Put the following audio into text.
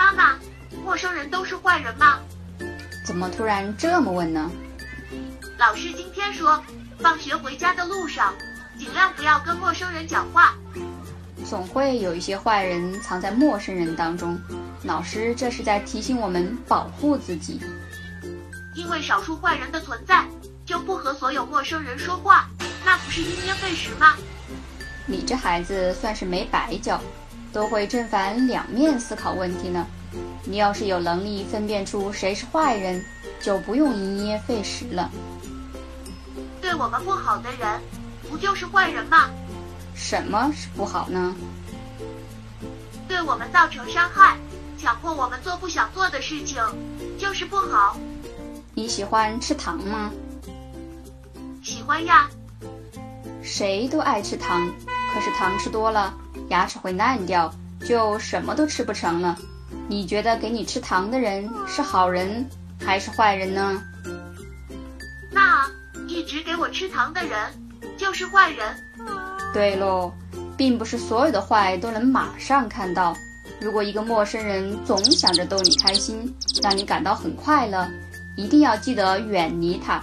妈妈，陌生人都是坏人吗？怎么突然这么问呢？老师今天说，放学回家的路上，尽量不要跟陌生人讲话。总会有一些坏人藏在陌生人当中，老师这是在提醒我们保护自己。因为少数坏人的存在，就不和所有陌生人说话，那不是因噎废食吗？你这孩子算是没白教，都会正反两面思考问题呢。你要是有能力分辨出谁是坏人，就不用因噎废食了。对我们不好的人，不就是坏人吗？什么是不好呢？对我们造成伤害，强迫我们做不想做的事情，就是不好。你喜欢吃糖吗？喜欢呀。谁都爱吃糖，可是糖吃多了，牙齿会烂掉，就什么都吃不成了。你觉得给你吃糖的人是好人还是坏人呢？那一直给我吃糖的人就是坏人。对喽，并不是所有的坏都能马上看到。如果一个陌生人总想着逗你开心，让你感到很快乐，一定要记得远离他。